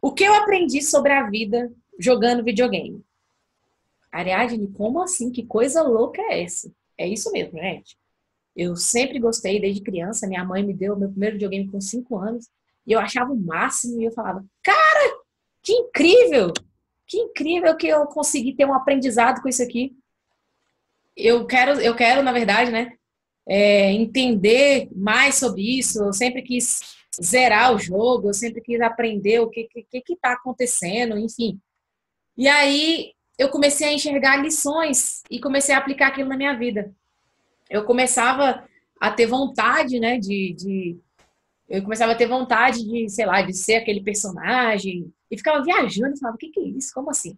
O que eu aprendi sobre a vida jogando videogame? Ariadne, como assim? Que coisa louca é essa? É isso mesmo, gente. Eu sempre gostei desde criança. Minha mãe me deu meu primeiro videogame com 5 anos. E eu achava o máximo. E eu falava, cara, que incrível! Que incrível que eu consegui ter um aprendizado com isso aqui. Eu quero, eu quero na verdade, né, é, entender mais sobre isso. Eu sempre quis zerar o jogo, eu sempre quis aprender o que que está acontecendo, enfim. E aí eu comecei a enxergar lições e comecei a aplicar aquilo na minha vida. Eu começava a ter vontade, né, de, de eu começava a ter vontade de, sei lá, de ser aquele personagem e ficava viajando e falava, o que, que é isso? Como assim?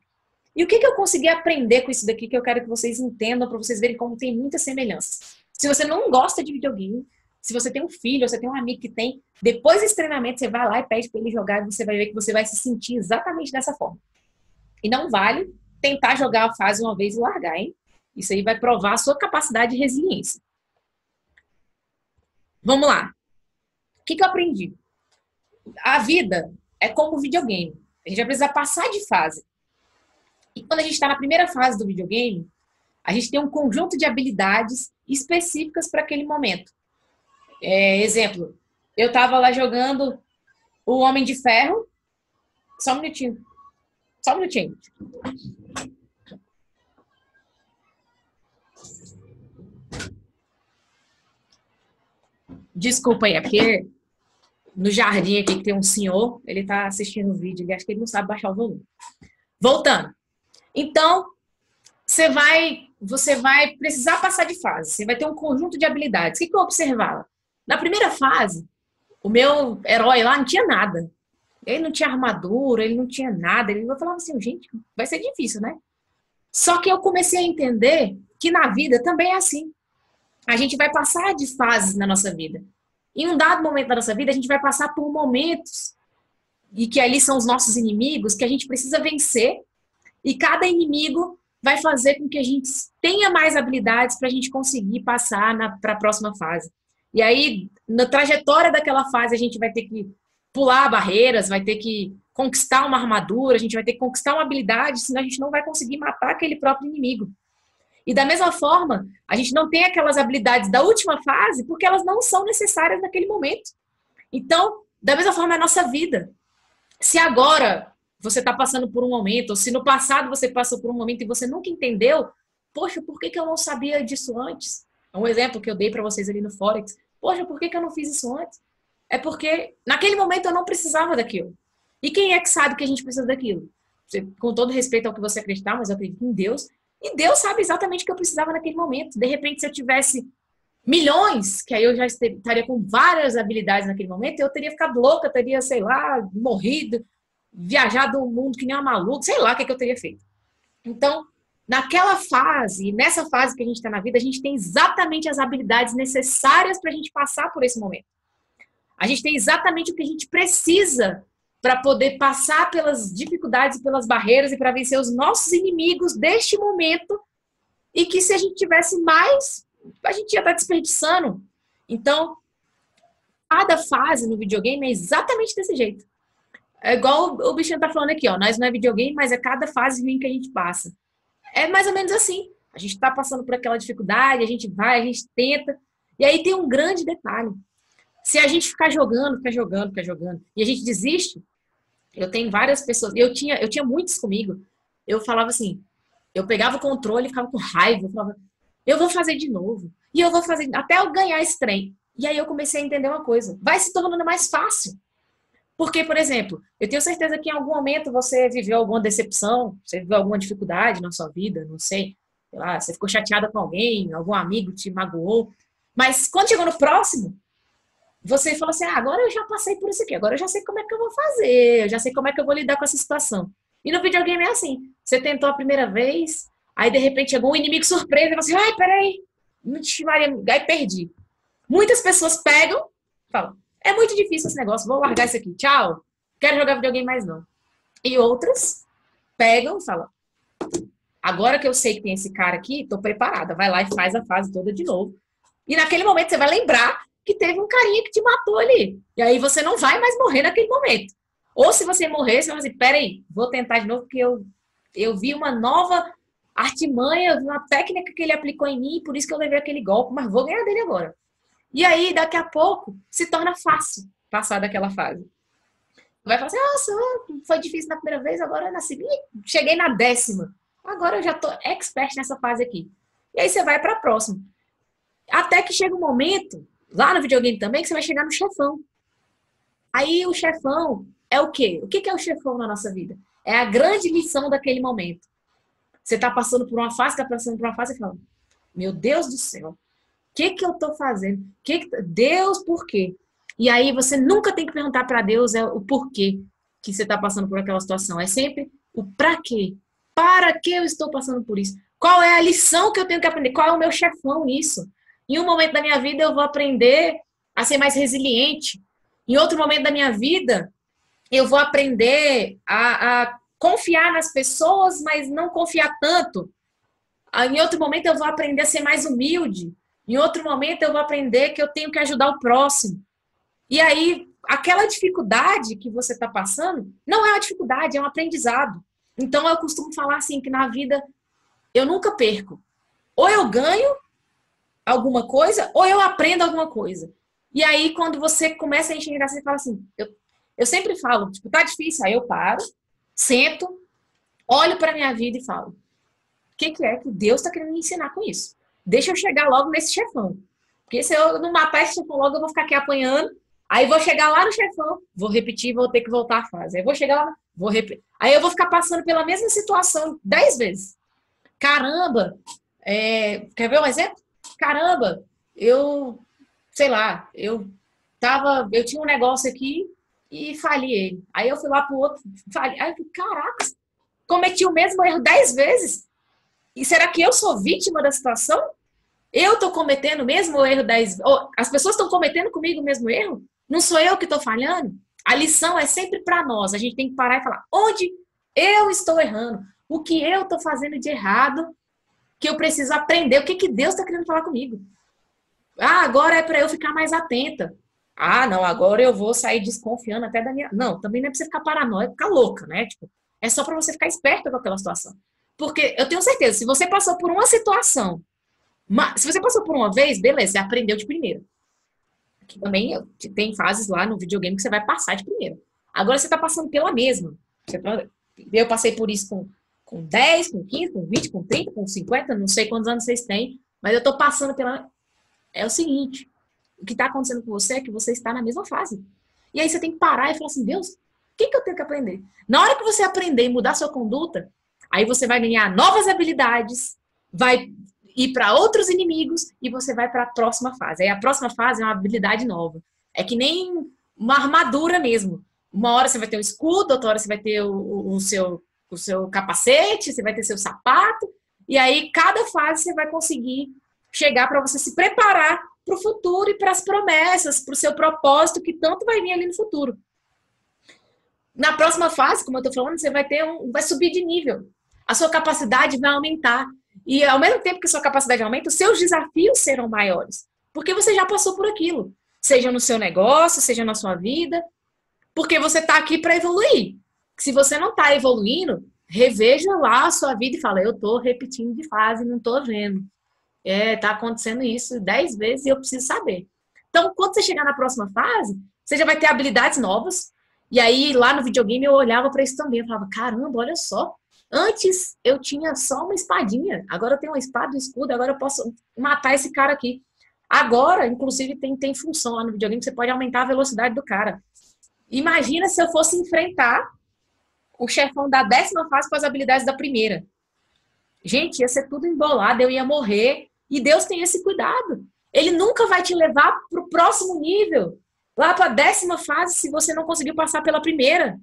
E o que, que eu consegui aprender com isso daqui que eu quero que vocês entendam para vocês verem como tem muitas semelhanças. Se você não gosta de videogame, se você tem um filho, você tem um amigo que tem, depois desse treinamento você vai lá e pede para ele jogar e você vai ver que você vai se sentir exatamente dessa forma. E não vale tentar jogar a fase uma vez e largar, hein? Isso aí vai provar a sua capacidade de resiliência. Vamos lá. O que, que eu aprendi? A vida é como videogame. A gente vai precisar passar de fase. E quando a gente está na primeira fase do videogame, a gente tem um conjunto de habilidades específicas para aquele momento. É, exemplo, eu estava lá jogando o Homem de Ferro. Só um minutinho. Só um minutinho. Desculpa aí, é porque no jardim aqui que tem um senhor, ele está assistindo o vídeo, ele acha que ele não sabe baixar o volume. Voltando. Então, você vai, você vai precisar passar de fase. Você vai ter um conjunto de habilidades. O que, que eu observava? Na primeira fase, o meu herói lá não tinha nada. Ele não tinha armadura, ele não tinha nada. Ele falava assim, gente, vai ser difícil, né? Só que eu comecei a entender que na vida também é assim. A gente vai passar de fases na nossa vida. Em um dado momento da nossa vida, a gente vai passar por momentos e que ali são os nossos inimigos que a gente precisa vencer. E cada inimigo vai fazer com que a gente tenha mais habilidades para a gente conseguir passar para a próxima fase. E aí, na trajetória daquela fase, a gente vai ter que pular barreiras, vai ter que conquistar uma armadura, a gente vai ter que conquistar uma habilidade, senão a gente não vai conseguir matar aquele próprio inimigo. E da mesma forma, a gente não tem aquelas habilidades da última fase porque elas não são necessárias naquele momento. Então, da mesma forma é a nossa vida. Se agora você está passando por um momento, ou se no passado você passou por um momento e você nunca entendeu, poxa, por que, que eu não sabia disso antes? É um exemplo que eu dei para vocês ali no Forex. Poxa, por que, que eu não fiz isso antes? É porque naquele momento eu não precisava daquilo. E quem é que sabe que a gente precisa daquilo? Com todo respeito ao que você acreditar, mas eu acredito em Deus. E Deus sabe exatamente o que eu precisava naquele momento. De repente, se eu tivesse milhões, que aí eu já estaria com várias habilidades naquele momento, eu teria ficado louca, teria, sei lá, morrido, viajado o mundo que nem uma maluca, sei lá o que, é que eu teria feito. Então, naquela fase, nessa fase que a gente está na vida, a gente tem exatamente as habilidades necessárias para a gente passar por esse momento. A gente tem exatamente o que a gente precisa para poder passar pelas dificuldades e pelas barreiras e para vencer os nossos inimigos deste momento e que se a gente tivesse mais, a gente ia estar tá desperdiçando. Então, cada fase no videogame é exatamente desse jeito. É igual o bichinho tá falando aqui, ó. Nós não é videogame, mas é cada fase ruim que a gente passa. É mais ou menos assim. A gente está passando por aquela dificuldade, a gente vai, a gente tenta. E aí tem um grande detalhe. Se a gente ficar jogando, ficar jogando, ficar jogando, e a gente desiste, eu tenho várias pessoas, eu tinha, eu tinha muitos comigo. Eu falava assim, eu pegava o controle, ficava com raiva, eu falava, eu vou fazer de novo. E eu vou fazer até eu ganhar esse trem. E aí eu comecei a entender uma coisa, vai se tornando mais fácil. Porque, por exemplo, eu tenho certeza que em algum momento você viveu alguma decepção, você viveu alguma dificuldade na sua vida, não sei, sei lá, você ficou chateada com alguém, algum amigo te magoou. Mas quando chegou no próximo, você falou assim: ah, agora eu já passei por isso aqui, agora eu já sei como é que eu vou fazer, eu já sei como é que eu vou lidar com essa situação. E no videogame é assim: você tentou a primeira vez, aí de repente chegou um inimigo surpresa e você, ai, peraí, aí perdi. Muitas pessoas pegam, falam: é muito difícil esse negócio, vou largar isso aqui, tchau, quero jogar videogame mais não. E outras pegam e falam: agora que eu sei que tem esse cara aqui, tô preparada, vai lá e faz a fase toda de novo. E naquele momento você vai lembrar que teve um carinha que te matou ali. E aí você não vai mais morrer naquele momento. Ou se você morrer, você vai assim, peraí, vou tentar de novo, porque eu, eu vi uma nova artimanha, uma técnica que ele aplicou em mim, por isso que eu levei aquele golpe, mas vou ganhar dele agora. E aí, daqui a pouco, se torna fácil passar daquela fase. Vai falar assim, nossa, foi difícil na primeira vez, agora na segunda, cheguei na décima. Agora eu já tô expert nessa fase aqui. E aí você vai para a próxima. Até que chega um momento, lá no videogame também, que você vai chegar no chefão. Aí o chefão é o quê? O que é o chefão na nossa vida? É a grande lição daquele momento. Você está passando por uma fase, está passando por uma fase e fala: Meu Deus do céu, que, que eu estou fazendo? Que que... Deus, por quê? E aí você nunca tem que perguntar para Deus é o porquê que você está passando por aquela situação. É sempre o para quê. Para que eu estou passando por isso? Qual é a lição que eu tenho que aprender? Qual é o meu chefão nisso? Em um momento da minha vida eu vou aprender a ser mais resiliente. Em outro momento da minha vida eu vou aprender a, a confiar nas pessoas, mas não confiar tanto. Em outro momento eu vou aprender a ser mais humilde. Em outro momento eu vou aprender que eu tenho que ajudar o próximo. E aí, aquela dificuldade que você está passando não é uma dificuldade, é um aprendizado. Então eu costumo falar assim que na vida eu nunca perco. Ou eu ganho alguma coisa, ou eu aprendo alguma coisa. E aí, quando você começa a enxergar, você fala assim, eu, eu sempre falo, tipo, tá difícil, aí eu paro, sento, olho para minha vida e falo: o que, que é que Deus está querendo me ensinar com isso? Deixa eu chegar logo nesse chefão. Porque se eu não matar esse chefão logo, eu vou ficar aqui apanhando. Aí vou chegar lá no chefão, vou repetir, vou ter que voltar a fase. Aí vou chegar lá, vou repetir. Aí eu vou ficar passando pela mesma situação dez vezes. Caramba! É... Quer ver um exemplo? Caramba, eu, sei lá, eu tava, eu tinha um negócio aqui, e fali ele. Aí eu fui lá pro outro, falei, aí eu falei, caraca, cometi o mesmo erro dez vezes. E será que eu sou vítima da situação? Eu estou cometendo o mesmo erro ou As pessoas estão cometendo comigo o mesmo erro? Não sou eu que estou falhando? A lição é sempre para nós. A gente tem que parar e falar: onde eu estou errando? O que eu estou fazendo de errado? Que eu preciso aprender? O que, que Deus está querendo falar comigo? Ah, agora é para eu ficar mais atenta. Ah, não, agora eu vou sair desconfiando até da minha. Não, também não é pra você ficar paranoico, ficar louca, né? Tipo, é só para você ficar esperta com aquela situação. Porque eu tenho certeza, se você passou por uma situação, se você passou por uma vez, beleza, você aprendeu de primeira. Que também tem fases lá no videogame que você vai passar de primeira. Agora você está passando pela mesma. Tá, eu passei por isso com, com 10, com 15, com 20, com 30, com 50, não sei quantos anos vocês têm, mas eu estou passando pela. É o seguinte, o que está acontecendo com você é que você está na mesma fase. E aí você tem que parar e falar assim, Deus, o que, que eu tenho que aprender? Na hora que você aprender e mudar sua conduta, aí você vai ganhar novas habilidades, vai ir para outros inimigos e você vai para a próxima fase. Aí a próxima fase é uma habilidade nova. É que nem uma armadura mesmo. Uma hora você vai ter o escudo, outra hora você vai ter o, o, seu, o seu capacete, você vai ter seu sapato, e aí cada fase você vai conseguir chegar para você se preparar para o futuro e para as promessas, para o seu propósito que tanto vai vir ali no futuro. Na próxima fase, como eu estou falando, você vai ter um, vai subir de nível. A sua capacidade vai aumentar. E ao mesmo tempo que sua capacidade aumenta, os seus desafios serão maiores. Porque você já passou por aquilo. Seja no seu negócio, seja na sua vida. Porque você está aqui para evoluir. Se você não está evoluindo, reveja lá a sua vida e fala: Eu estou repetindo de fase, não estou vendo é, tá acontecendo isso dez vezes e eu preciso saber. Então, quando você chegar na próxima fase, você já vai ter habilidades novas. E aí, lá no videogame, eu olhava para isso também. Eu falava, caramba, olha só. Antes eu tinha só uma espadinha. Agora eu tenho uma espada, um escudo. Agora eu posso matar esse cara aqui. Agora, inclusive, tem, tem função lá no videogame que você pode aumentar a velocidade do cara. Imagina se eu fosse enfrentar o chefão da décima fase com as habilidades da primeira. Gente, ia ser tudo embolado, eu ia morrer. E Deus tem esse cuidado. Ele nunca vai te levar para o próximo nível, lá para a décima fase, se você não conseguiu passar pela primeira.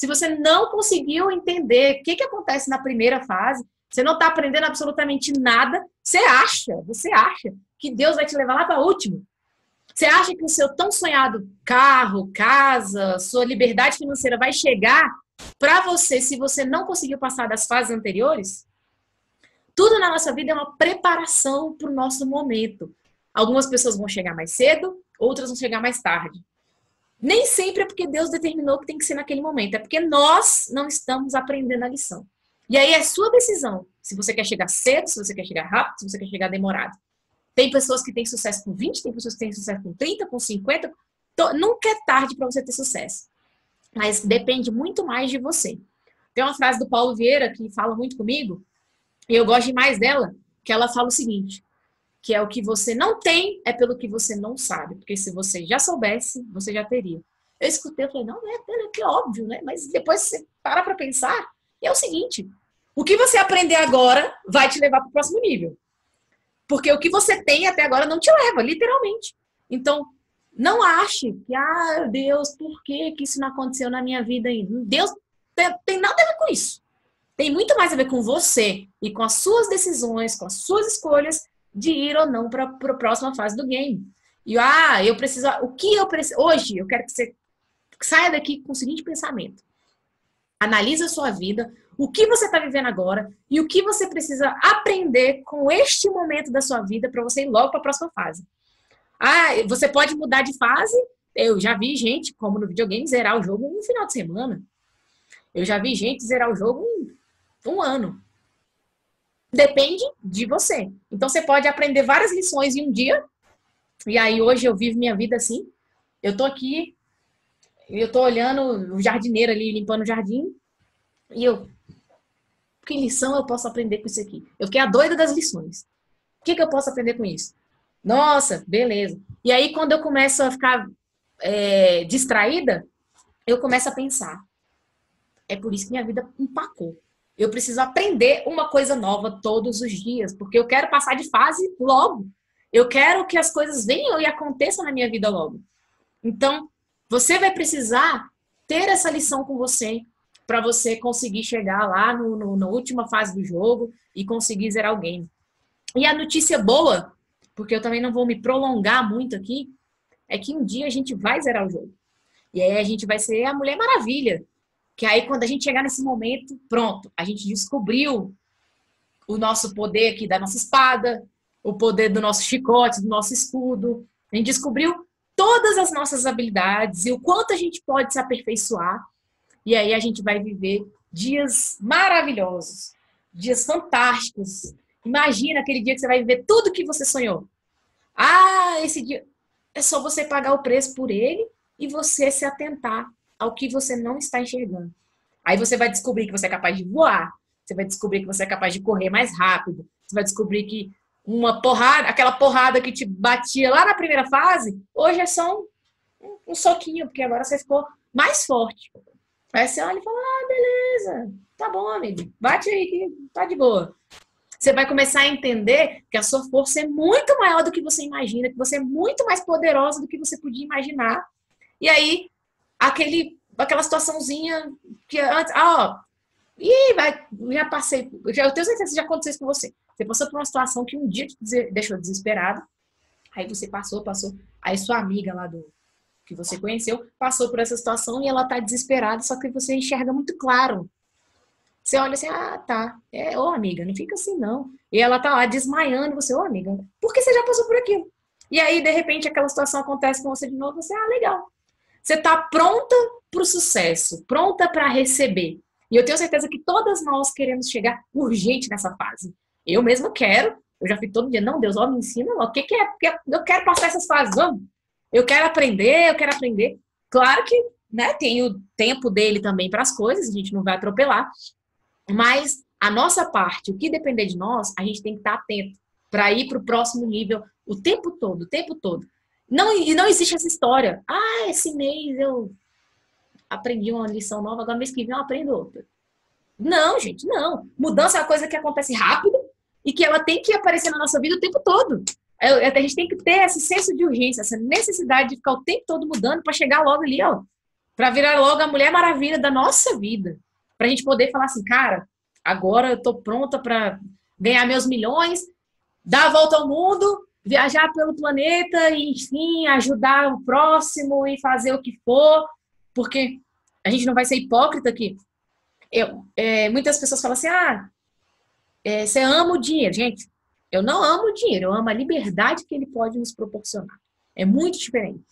Se você não conseguiu entender o que, que acontece na primeira fase, você não está aprendendo absolutamente nada, você acha, você acha que Deus vai te levar lá para a última. Você acha que o seu tão sonhado carro, casa, sua liberdade financeira vai chegar para você se você não conseguiu passar das fases anteriores? Tudo na nossa vida é uma preparação para o nosso momento. Algumas pessoas vão chegar mais cedo, outras vão chegar mais tarde. Nem sempre é porque Deus determinou que tem que ser naquele momento, é porque nós não estamos aprendendo a lição. E aí é sua decisão, se você quer chegar cedo, se você quer chegar rápido, se você quer chegar demorado. Tem pessoas que têm sucesso com 20, tem pessoas que têm sucesso com 30, com 50. Nunca é tarde para você ter sucesso. Mas depende muito mais de você. Tem uma frase do Paulo Vieira que fala muito comigo, e eu gosto demais dela, que ela fala o seguinte: que é o que você não tem é pelo que você não sabe. Porque se você já soubesse, você já teria. Eu escutei, eu falei, não, é, é que óbvio, né? Mas depois você para para pensar, é o seguinte: o que você aprender agora vai te levar para o próximo nível. Porque o que você tem até agora não te leva, literalmente. Então, não ache que, ah, Deus, por que, que isso não aconteceu na minha vida ainda? Deus tem, tem nada a ver com isso. Tem muito mais a ver com você e com as suas decisões, com as suas escolhas de ir ou não para a próxima fase do game. E ah, eu preciso. O que eu preciso. Hoje, eu quero que você saia daqui com o seguinte pensamento. Analisa a sua vida, o que você está vivendo agora e o que você precisa aprender com este momento da sua vida para você ir logo para a próxima fase. Ah, você pode mudar de fase. Eu já vi gente, como no videogame, zerar o jogo um final de semana. Eu já vi gente zerar o jogo um, um ano. Depende de você. Então você pode aprender várias lições em um dia. E aí hoje eu vivo minha vida assim. Eu tô aqui, eu tô olhando o jardineiro ali limpando o jardim. E eu, que lição eu posso aprender com isso aqui? Eu fiquei a doida das lições. O que, que eu posso aprender com isso? Nossa, beleza. E aí, quando eu começo a ficar é, distraída, eu começo a pensar. É por isso que minha vida empacou. Eu preciso aprender uma coisa nova todos os dias, porque eu quero passar de fase logo. Eu quero que as coisas venham e aconteçam na minha vida logo. Então, você vai precisar ter essa lição com você, para você conseguir chegar lá no, no, na última fase do jogo e conseguir zerar o game. E a notícia boa, porque eu também não vou me prolongar muito aqui, é que um dia a gente vai zerar o jogo. E aí a gente vai ser a Mulher Maravilha. Que aí quando a gente chegar nesse momento, pronto, a gente descobriu o nosso poder aqui da nossa espada, o poder do nosso chicote, do nosso escudo. A gente descobriu todas as nossas habilidades e o quanto a gente pode se aperfeiçoar e aí a gente vai viver dias maravilhosos, dias fantásticos. Imagina aquele dia que você vai viver tudo que você sonhou. Ah, esse dia é só você pagar o preço por ele e você se atentar ao que você não está enxergando. Aí você vai descobrir que você é capaz de voar, você vai descobrir que você é capaz de correr mais rápido, você vai descobrir que uma porrada, aquela porrada que te batia lá na primeira fase, hoje é só um, um soquinho, porque agora você ficou mais forte. Aí você olha e fala, ah, beleza, tá bom, amigo, bate aí que tá de boa. Você vai começar a entender que a sua força é muito maior do que você imagina, que você é muito mais poderosa do que você podia imaginar. E aí, aquele, aquela situaçãozinha que antes, ah, ó, e vai, já passei, já, eu tenho certeza que já aconteceu isso com você. Você passou por uma situação que um dia te deixou desesperado, aí você passou, passou, aí sua amiga lá do, que você conheceu passou por essa situação e ela tá desesperada, só que você enxerga muito claro. Você olha assim, ah, tá, é, ô amiga, não fica assim não. E ela tá lá desmaiando, você, ô amiga, porque você já passou por aquilo. E aí, de repente, aquela situação acontece com você de novo, você, ah, legal. Você tá pronta para o sucesso, pronta para receber. E eu tenho certeza que todas nós queremos chegar urgente nessa fase. Eu mesmo quero, eu já fico todo dia, não, Deus, ó, me ensina, ó, o que, que é? Eu quero passar essas fases, vamos. Eu quero aprender, eu quero aprender. Claro que né, tem o tempo dele também para as coisas, a gente não vai atropelar. Mas a nossa parte, o que depender de nós, a gente tem que estar atento para ir para o próximo nível o tempo todo, o tempo todo. Não, e não existe essa história. Ah, esse mês eu aprendi uma lição nova, agora mês que vem eu aprendo outra. Não, gente, não. Mudança é uma coisa que acontece rápido e que ela tem que aparecer na nossa vida o tempo todo. A gente tem que ter esse senso de urgência, essa necessidade de ficar o tempo todo mudando para chegar logo ali, ó, para virar logo a Mulher Maravilha da nossa vida, para a gente poder falar assim, cara, agora eu estou pronta para ganhar meus milhões, dar a volta ao mundo, viajar pelo planeta e, enfim, ajudar o próximo e fazer o que for, porque a gente não vai ser hipócrita aqui. Eu, é, muitas pessoas falam assim, ah, é, você ama o dinheiro. Gente, eu não amo o dinheiro, eu amo a liberdade que ele pode nos proporcionar. É muito diferente.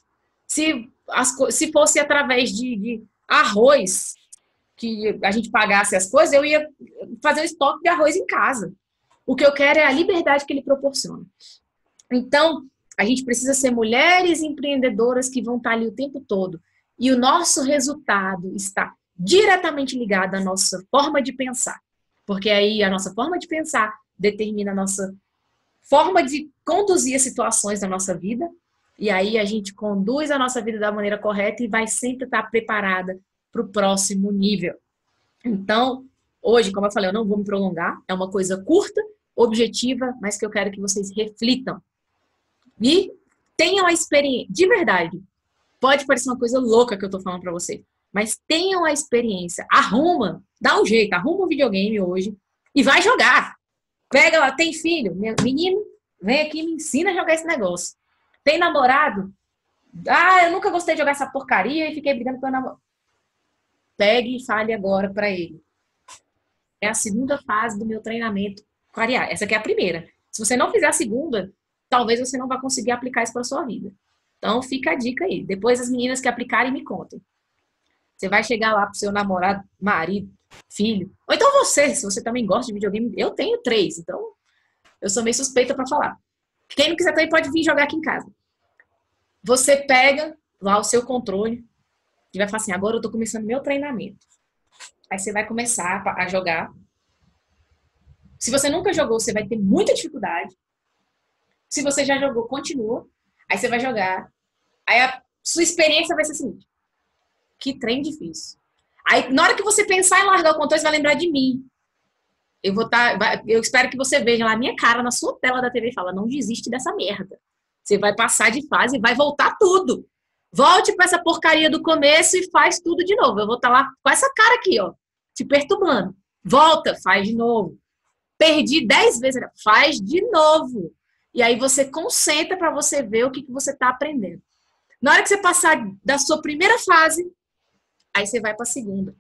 Se as, se fosse através de, de arroz que a gente pagasse as coisas, eu ia fazer um estoque de arroz em casa. O que eu quero é a liberdade que ele proporciona. Então, a gente precisa ser mulheres empreendedoras que vão estar ali o tempo todo. E o nosso resultado está diretamente ligado à nossa forma de pensar. Porque aí a nossa forma de pensar determina a nossa forma de conduzir as situações da nossa vida. E aí a gente conduz a nossa vida da maneira correta e vai sempre estar preparada para o próximo nível. Então, hoje, como eu falei, eu não vou me prolongar, é uma coisa curta, objetiva, mas que eu quero que vocês reflitam. E tenham a experiência, de verdade, pode parecer uma coisa louca que eu tô falando para vocês, mas tenham a experiência, arruma, dá um jeito, arruma um videogame hoje e vai jogar. Pega lá, tem filho, menino, vem aqui me ensina a jogar esse negócio. Tem namorado? Ah, eu nunca gostei de jogar essa porcaria e fiquei brigando com o namorado. Pegue e fale agora para ele. É a segunda fase do meu treinamento clarear. Essa aqui é a primeira. Se você não fizer a segunda, talvez você não vá conseguir aplicar isso para sua vida. Então, fica a dica aí. Depois as meninas que aplicarem me contem. Você vai chegar lá pro seu namorado, marido, filho, ou então você, se você também gosta de videogame, eu tenho três, então eu sou meio suspeita para falar. Quem não quiser também pode vir jogar aqui em casa. Você pega lá o seu controle, e vai falar assim: agora eu tô começando meu treinamento. Aí você vai começar a jogar. Se você nunca jogou, você vai ter muita dificuldade. Se você já jogou, continua. Aí você vai jogar. Aí a sua experiência vai ser assim: que trem difícil. Aí, na hora que você pensar em largar o controle, você vai lembrar de mim. Eu vou estar. Tá, eu espero que você veja lá a minha cara na sua tela da TV e fala: não desiste dessa merda. Você vai passar de fase e vai voltar tudo. Volte para essa porcaria do começo e faz tudo de novo. Eu vou estar tá lá com essa cara aqui, ó, te perturbando. Volta, faz de novo. Perdi dez vezes, faz de novo. E aí você concentra para você ver o que, que você está aprendendo. Na hora que você passar da sua primeira fase, aí você vai para a segunda.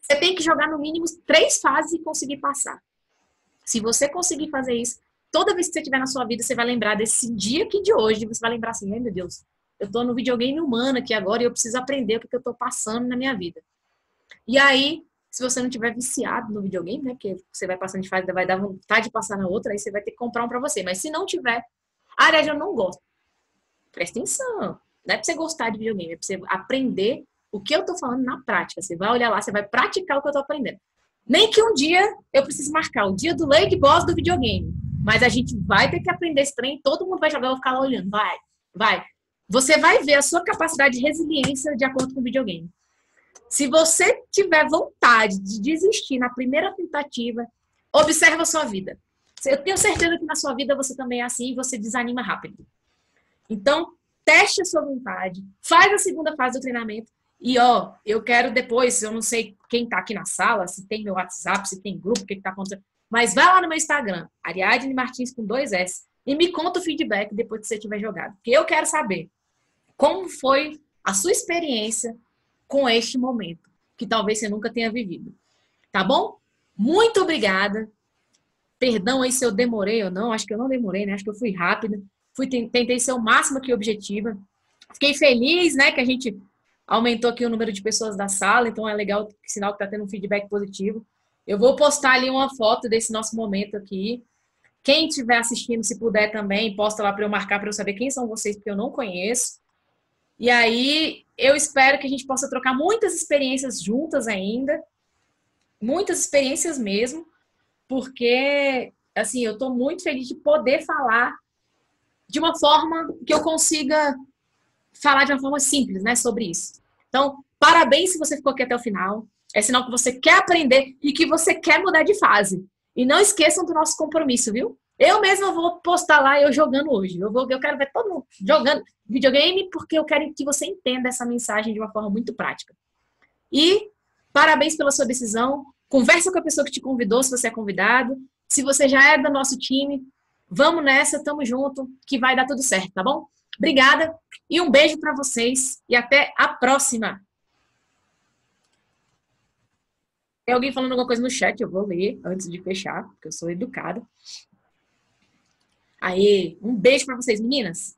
Você tem que jogar no mínimo três fases e conseguir passar. Se você conseguir fazer isso, toda vez que você tiver na sua vida, você vai lembrar desse dia aqui de hoje, você vai lembrar assim, meu Deus, eu tô no videogame humano aqui agora e eu preciso aprender o que, que eu tô passando na minha vida. E aí, se você não tiver viciado no videogame, né, que você vai passando de fase, vai dar vontade de passar na outra, aí você vai ter que comprar um para você. Mas se não tiver, área eu não gosto. Presta atenção. Não é pra você gostar de videogame, é pra você aprender o que eu tô falando na prática. Você vai olhar lá, você vai praticar o que eu tô aprendendo. Nem que um dia eu precise marcar o dia do Lake Boss do videogame. Mas a gente vai ter que aprender esse trem, todo mundo vai jogar, vou ficar lá olhando. Vai, vai você vai ver a sua capacidade de resiliência de acordo com o videogame. Se você tiver vontade de desistir na primeira tentativa, observa a sua vida. Eu tenho certeza que na sua vida você também é assim e você desanima rápido. Então, teste a sua vontade, faz a segunda fase do treinamento e, ó, eu quero depois, eu não sei quem tá aqui na sala, se tem meu WhatsApp, se tem grupo, o que, que tá acontecendo, mas vai lá no meu Instagram, Ariadne Martins com dois S, e me conta o feedback depois que você tiver jogado. Porque eu quero saber como foi a sua experiência com este momento, que talvez você nunca tenha vivido. Tá bom? Muito obrigada. Perdão aí se eu demorei ou não, acho que eu não demorei, né? Acho que eu fui rápida. Fui, tentei ser o máximo aqui objetiva. Fiquei feliz, né, que a gente aumentou aqui o número de pessoas da sala, então é legal, sinal que tá tendo um feedback positivo. Eu vou postar ali uma foto desse nosso momento aqui. Quem estiver assistindo, se puder também, posta lá para eu marcar para eu saber quem são vocês, porque eu não conheço. E aí eu espero que a gente possa trocar muitas experiências juntas ainda, muitas experiências mesmo, porque assim, eu estou muito feliz de poder falar de uma forma que eu consiga falar de uma forma simples, né, sobre isso. Então, parabéns se você ficou aqui até o final. É sinal que você quer aprender e que você quer mudar de fase. E não esqueçam do nosso compromisso, viu? Eu mesma vou postar lá eu jogando hoje. Eu, vou, eu quero ver todo mundo jogando videogame porque eu quero que você entenda essa mensagem de uma forma muito prática. E parabéns pela sua decisão. Conversa com a pessoa que te convidou, se você é convidado. Se você já é do nosso time, vamos nessa, tamo junto, que vai dar tudo certo, tá bom? Obrigada e um beijo para vocês e até a próxima. Tem alguém falando alguma coisa no chat, eu vou ler antes de fechar, porque eu sou educada. Aê, um beijo para vocês, meninas.